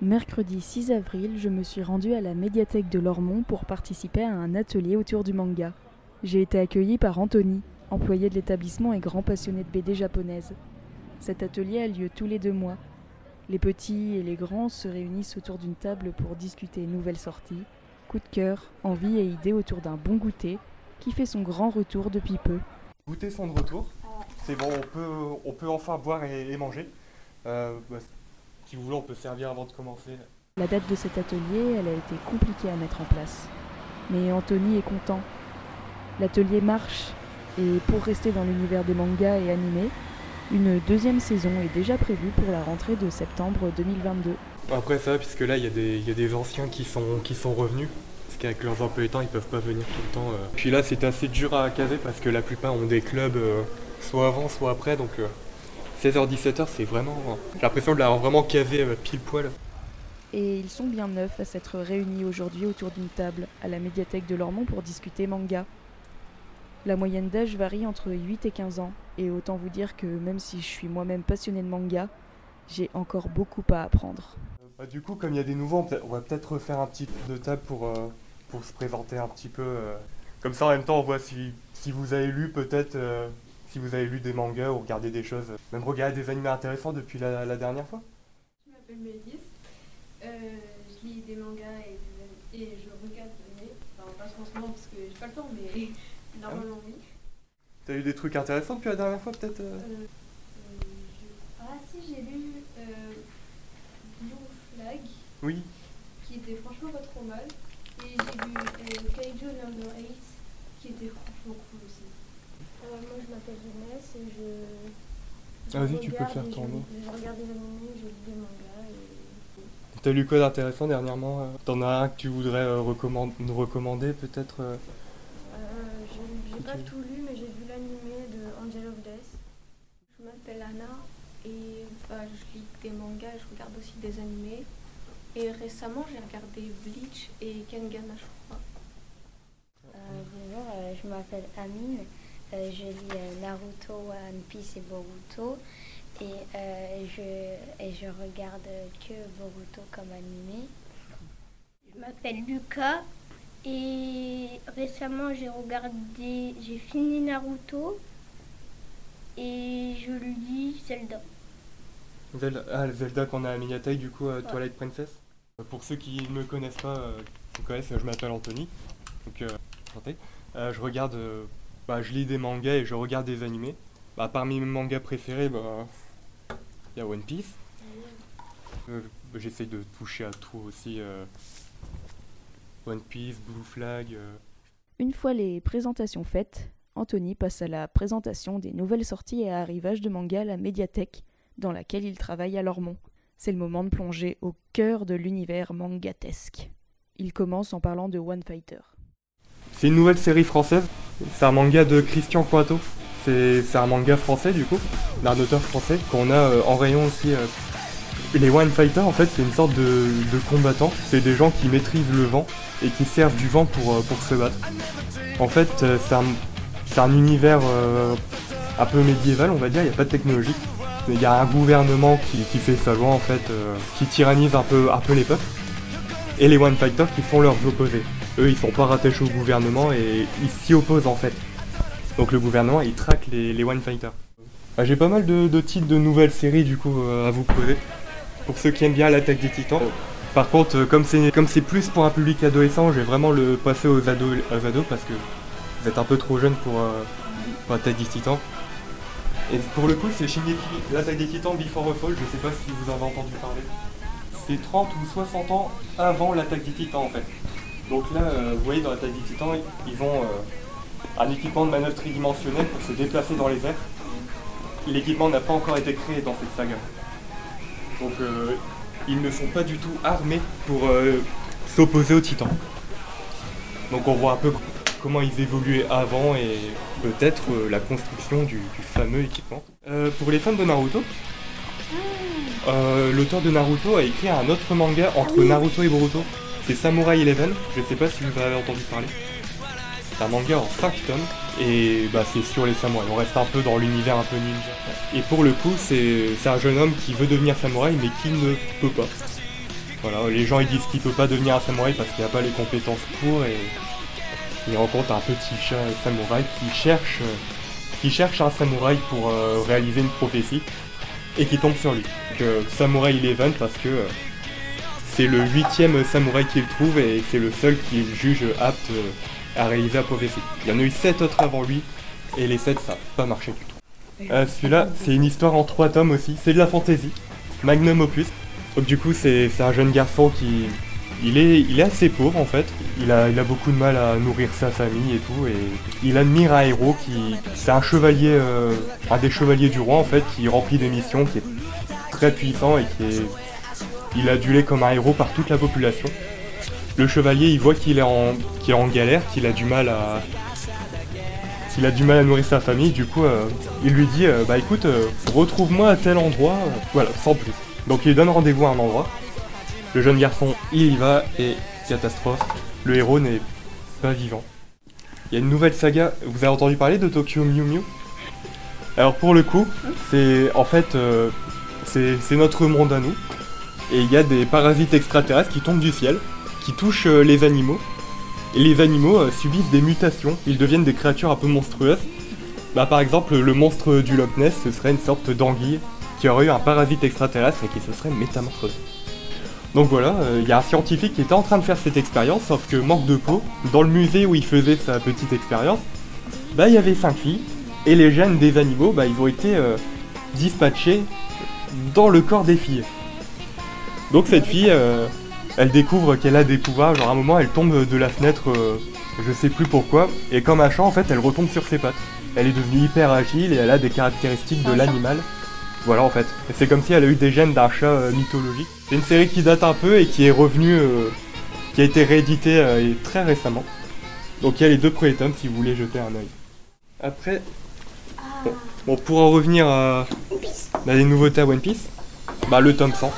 Mercredi 6 avril, je me suis rendue à la médiathèque de Lormont pour participer à un atelier autour du manga. J'ai été accueillie par Anthony, employé de l'établissement et grand passionné de BD japonaise. Cet atelier a lieu tous les deux mois. Les petits et les grands se réunissent autour d'une table pour discuter nouvelles sorties, coups de cœur, envies et idées autour d'un bon goûter qui fait son grand retour depuis peu. Goûter sont de retour. C'est bon, on peut, enfin boire et, et manger. Euh, bah, si vous voulez, on peut servir avant de commencer. La date de cet atelier, elle a été compliquée à mettre en place. Mais Anthony est content. L'atelier marche et pour rester dans l'univers des mangas et animés, une deuxième saison est déjà prévue pour la rentrée de septembre 2022. Après ça, puisque là, il y, a des- il y a des anciens qui sont, qui sont revenus. Parce qu'avec leurs emplois temps, ils peuvent pas venir tout le temps. euh. Puis là, c'est assez dur à caser parce que la plupart ont des clubs euh, soit avant, soit après. Donc 16h-17h, c'est vraiment. J'ai l'impression de l'avoir vraiment casé euh, pile poil. Et ils sont bien neufs à s'être réunis aujourd'hui autour d'une table à la médiathèque de Lormont pour discuter manga. La moyenne d'âge varie entre 8 et 15 ans, et autant vous dire que même si je suis moi-même passionnée de manga, j'ai encore beaucoup à apprendre. Bah, du coup, comme il y a des nouveaux, on, va peut-être refaire un petit tour de table pour, euh, pour se présenter un petit peu. euh. Comme ça, en même temps, on voit si, si vous avez lu peut-être, euh, si vous avez lu des mangas ou regardé des choses, même regardé des animés intéressants depuis la, la dernière fois. Je m'appelle Mélisse. Euh, je lis des mangas et, des- et je regarde des animés. Enfin, pas en ce moment parce que j'ai pas le temps, mais normalement oui. T'as eu des trucs intéressants depuis la dernière fois, peut-être euh Euh, je- Ah si, j'ai lu Blue Flag, Oui. qui était franchement pas trop mal. Et j'ai lu Kaiju Number 8, qui était franchement cool aussi. Euh, moi je m'appelle Jeunesse et je. Ah, je vas-y, tu peux faire et ton nom. Je regarde des animés, je lis des mangas et. T'as lu quoi d'intéressant dernièrement euh? T'en as un que tu voudrais euh, recommand- nous recommander, peut-être euh? J'ai j'ai pas tout lu, mais j'ai vu l'animé de Angel of Death. Je m'appelle Anna et bah, je lis des mangas, je regarde aussi des animés. Et récemment, j'ai regardé Bleach et Kengana, je crois. Euh, bonjour, euh, je m'appelle Amine. Euh, je lis euh, Naruto, One Piece et Boruto. Et, euh, je, et je regarde que Boruto comme animé. Je m'appelle Lucas et récemment j'ai regardé, j'ai fini Naruto et je lis Zelda. Zelda, ah, Zelda qu'on a à médiathèque, du coup, euh, Ouais. Twilight Princess. Pour ceux qui ne me connaissent pas, euh, qui me connaissent, je m'appelle Anthony. Donc, euh, je regarde, bah, je lis des mangas et je regarde des animés. Bah, parmi mes mangas préférés, bah, il y a One Piece. Euh, J'essaye de toucher à tout aussi. euh, One Piece, Blue Flag. euh. Une fois les présentations faites, Anthony passe à la présentation des nouvelles sorties et arrivages de manga à la médiathèque dans laquelle il travaille à Lormont. C'est le moment de plonger au cœur de l'univers mangatesque. Il commence en parlant de One Fighter. C'est une nouvelle série française. C'est un manga de Christian Coato. C'est un manga français du coup, d'un auteur français qu'on a euh, en rayon aussi. euh. Les One Fighter en fait c'est une sorte de, de. C'est des gens qui maîtrisent le vent et qui servent du vent pour, euh, pour se battre. En fait c'est un, un univers un peu médiéval on va dire, il n'y a pas de technologie. Il y a un gouvernement qui, qui fait sa loi en fait, qui tyrannise un peu, un peu les peuples. Et les One Fighter qui font leurs opposés. Eux, ils sont pas rattachés au gouvernement et ils s'y opposent en fait. Donc le gouvernement, il traque les, One Fighters. Ah, J'ai pas mal de, titres de nouvelles séries du coup euh, à vous poser. Pour ceux qui aiment bien l'attaque des titans. Par contre, euh, comme c'est plus pour un public adolescent, je vais vraiment le passer aux ados, ados parce que vous êtes un peu trop jeune pour, euh, pour l'attaque des titans. Et pour le coup, c'est Shingeki, l'attaque des titans Before a Fall, je sais pas si vous avez entendu parler. C'est 30 ou 60 ans avant l'attaque des titans en fait. Donc là, euh, vous voyez, dans l'attaque des titans, ils ont euh, un équipement de manœuvre tridimensionnel pour se déplacer dans les airs. L'équipement n'a pas encore été créé dans cette saga. Donc euh, ils ne sont pas du tout armés pour euh, s'opposer aux titans. Donc on voit un peu comment ils évoluaient avant et peut-être euh, la construction du, du fameux équipement. Pour les fans de Naruto, l'auteur de Naruto a écrit un autre manga entre Naruto et Boruto. C'est Samurai Eleven, je sais pas si vous avez entendu parler. C'est un manga en 5 tomes et bah, c'est sur les samouraïs. On reste un peu dans l'univers un peu ninja. Et pour le coup, c'est un jeune homme qui veut devenir samouraï mais qui ne peut pas. Voilà, les gens ils disent qu'il peut pas devenir un samouraï parce qu'il a pas les compétences pour et il rencontre un petit chat samouraï qui cherche, qui cherche un samouraï pour euh, réaliser une prophétie et qui tombe sur lui. Donc, Samouraï Eleven parce que euh, c'est le huitième samouraï qu'il trouve et c'est le seul qu'il juge apte euh, à réaliser la prophétie. Il y en a eu sept autres avant lui et les sept ça n'a pas marché du tout. Euh, Celui-là c'est une histoire en trois tomes aussi, c'est de la fantasy, magnum opus. Donc du coup c'est un jeune garçon qui il est, il est assez pauvre en fait. Il a, il a beaucoup de mal à nourrir sa famille et tout. Et il admire un héros qui. C'est un chevalier, euh, un des chevaliers du roi en fait, qui remplit des missions, qui est très puissant et qui est. Il est adulé comme un héros par toute la population. Le chevalier, il voit qu'il est en, galère, qu'il a du mal à. a du mal à nourrir sa famille. Du coup, euh, il lui dit euh, Bah écoute, euh, retrouve-moi à tel endroit. Voilà, sans plus. Donc il lui donne rendez-vous à un endroit. Le jeune garçon, il y va et catastrophe, le héros n'est pas vivant. Il y a une nouvelle saga, vous avez entendu parler de Tokyo Mew Mew? Alors pour le coup, c'est en fait c'est notre monde à nous. Et il y a des parasites extraterrestres qui tombent du ciel, qui touchent euh, les animaux. Et les animaux euh, subissent des mutations, ils deviennent des créatures un peu monstrueuses. Bah par exemple, le monstre du Loch Ness, ce serait une sorte d'anguille qui aurait eu un parasite extraterrestre et qui se serait métamorphosé. Donc voilà, euh, il y a un scientifique qui était en train de faire cette expérience, sauf que manque de peau, dans le musée où il faisait sa petite expérience, bah il y avait cinq filles, et les gènes des animaux, bah ils ont été dispatchés dans le corps des filles. Donc cette fille, euh, elle découvre qu'elle a des pouvoirs, genre à un moment elle tombe de la fenêtre, euh, je sais plus pourquoi, et comme un chat en fait elle retombe sur ses pattes. Elle est devenue hyper agile et elle a des caractéristiques de l'animal. Voilà en fait. Et c'est comme si elle a eu des gènes d'un chat euh, mythologique. C'est une série qui date un peu et qui est revenue, euh, qui a été rééditée euh, très récemment. Donc il y a les deux premiers tomes si vous voulez jeter un œil. Après, bon, bon, pour en revenir à bah, les nouveautés à One Piece, bah le tome 100.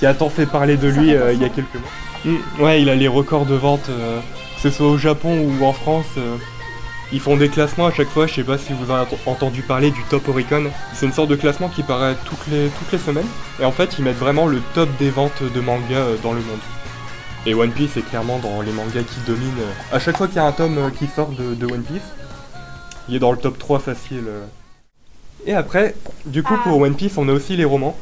Qui a tant fait parler de lui euh, il y a quelques mois. Mm, ouais, il a les records de vente, euh, que ce soit au Japon ou en France. euh, ils font des classements à chaque fois, je sais pas si vous avez entendu parler du Top Oricon. C'est une sorte de classement qui paraît toutes les, toutes les semaines. Et en fait, ils mettent vraiment le top des ventes de mangas dans le monde. Et One Piece est clairement dans les mangas qui dominent. À chaque fois qu'il y a un tome qui sort de, de One Piece, il est dans le top 3 facile. Et après, du coup, pour One Piece, on a aussi les romans.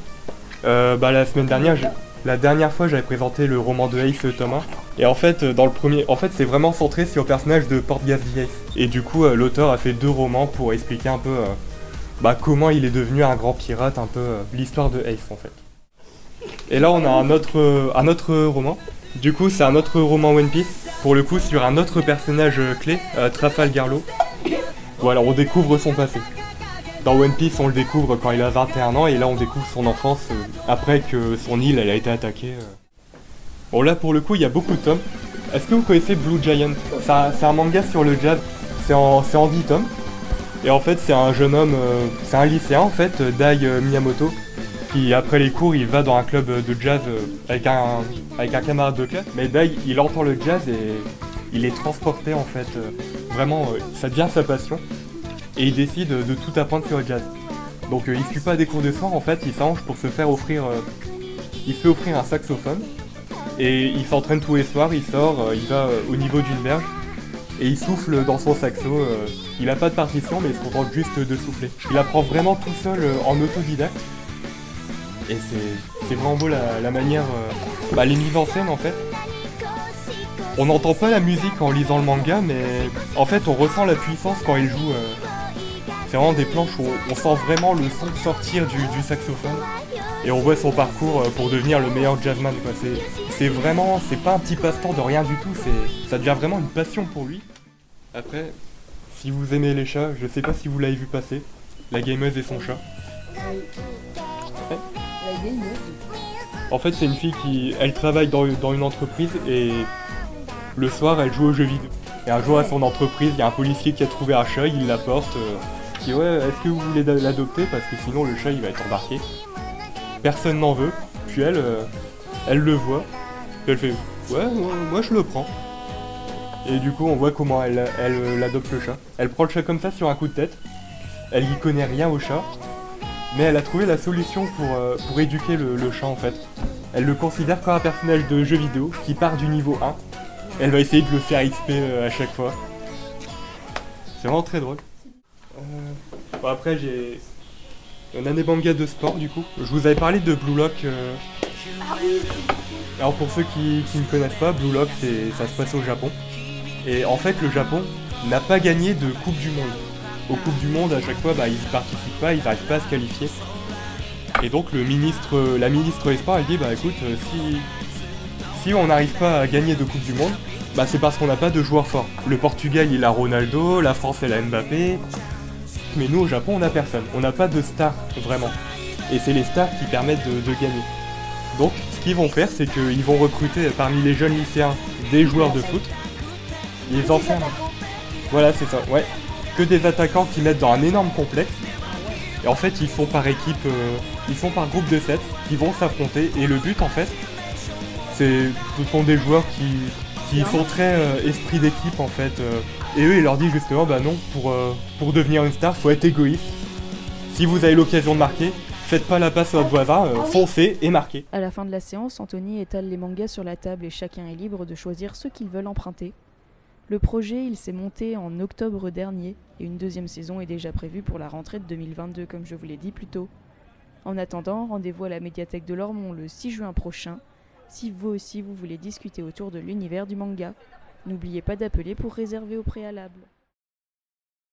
Euh, bah, la semaine dernière, la dernière fois, j'avais présenté le roman de Ace Thomas. Et en fait, euh, dans le premier, en fait, c'est vraiment centré sur le personnage de Portgasly Ace. Et du coup, euh, l'auteur a fait deux romans pour expliquer un peu euh, bah, comment il est devenu un grand pirate, un peu l'histoire de Ace en fait. Et là, on a un autre, un autre roman. Du coup, c'est un autre roman One Piece. Pour le coup, sur un autre personnage clé, Trafalgar Law. Voilà, on découvre son passé. Dans One Piece, on le découvre quand il a 21 ans, et là, on découvre son enfance euh, après que son île elle a été attaquée. euh. Bon, là, pour le coup, il y a beaucoup de tomes. Est-ce que vous connaissez Blue Giant? C'est un, manga sur le jazz. C'est en, en 10 tomes. Et en fait, c'est un jeune homme, euh, c'est un lycéen en fait, Dai Miyamoto, qui après les cours, il va dans un club de jazz avec, un, avec un camarade de classe. Mais Dai, il entend le jazz et il est transporté en fait. vraiment, ça devient sa passion. Et il décide de tout apprendre sur le jazz. Donc euh, il suit pas des cours de soir en fait, il s'arrange pour se faire offrir. euh, il se fait offrir un saxophone. Et il s'entraîne tous les soirs, il sort, euh, il va au niveau d'une verge et il souffle dans son saxo. il a pas de partition, mais il se contente juste de souffler. Il apprend vraiment tout seul en autodidacte. Et c'est vraiment beau la, manière. bah, les mises en scène en fait. On n'entend pas la musique en lisant le manga, mais en fait on ressent la puissance quand il joue. C'est vraiment des planches où on sent vraiment le son sortir du, saxophone. Et on voit son parcours euh, pour devenir le meilleur jazzman. C'est- vraiment, c'est pas un petit passe-temps de rien du tout, ça devient vraiment une passion pour lui. Après, si vous aimez les chats, je sais pas si vous l'avez vu passer, la gameuse et son chat. En fait, c'est une fille qui, elle travaille dans, une entreprise et le soir, elle joue aux jeux vidéo. Et un jour à son entreprise, il y a un policier qui a trouvé un chat, il l'apporte, euh, ouais, est-ce que vous voulez l'adopter? Parce que sinon le chat il va être embarqué. Personne n'en veut. Puis elle, euh, elle le voit, puis elle fait ouais, moi, je le prends. Et du coup, on voit comment elle, elle euh, l'adopte le chat. Elle prend le chat comme ça sur un coup de tête. Elle y connaît rien au chat, mais elle a trouvé la solution pour, euh, pour éduquer le, le chat en fait. Elle le considère comme un personnage de jeu vidéo qui part du niveau 1. Elle va essayer de le faire XP à chaque fois. C'est vraiment très drôle. Euh, bon, après, j'ai. On a des mangas de sport du coup. Je vous avais parlé de Blue Lock. euh. Alors pour ceux qui, qui ne connaissent pas, Blue Lock, c'est- ça se passe au Japon. Et en fait, le Japon n'a pas gagné de Coupe du Monde. Aux Coupes du Monde, à chaque fois, bah, ils ne participent pas, ils n'arrivent pas à se qualifier. Et donc le ministre, la ministre des Sports, elle dit, bah écoute, euh, si, si on n'arrive pas à gagner de Coupe du Monde, bah c'est parce qu'on n'a pas de joueurs forts. Le Portugal, il a Ronaldo, la France, elle a Mbappé. Mais nous, au Japon, on n'a personne. On n'a pas de stars, vraiment. Et c'est les stars qui permettent de, de gagner. Donc, ce qu'ils vont faire, c'est qu'ils vont recruter parmi les jeunes lycéens des joueurs de foot. Ils les enferment. Voilà, c'est ça, ouais. Que des attaquants qui mettent dans un énorme complexe. Et en fait, ils sont par équipe, euh, ils sont par groupe de 7 qui vont s'affronter. Et le but, en fait, c'est, ce sont des joueurs qui, qui sont très euh, esprit d'équipe, en fait. euh. Et eux, ils leur disent justement, bah non, pour, euh, pour devenir une star, faut être égoïste. Si vous avez l'occasion de marquer, faites pas la passe à votre voisin, euh, foncez et marquez. À la fin de la séance, Anthony étale les mangas sur la table et chacun est libre de choisir ceux qu'ils veulent emprunter. Le projet, il s'est monté en octobre dernier et une deuxième saison est déjà prévue pour la rentrée de 2022 comme je vous l'ai dit plus tôt. En attendant, rendez-vous à la médiathèque de Lormont le 6 juin prochain si vous aussi vous voulez discuter autour de l'univers du manga. N'oubliez pas d'appeler pour réserver au préalable.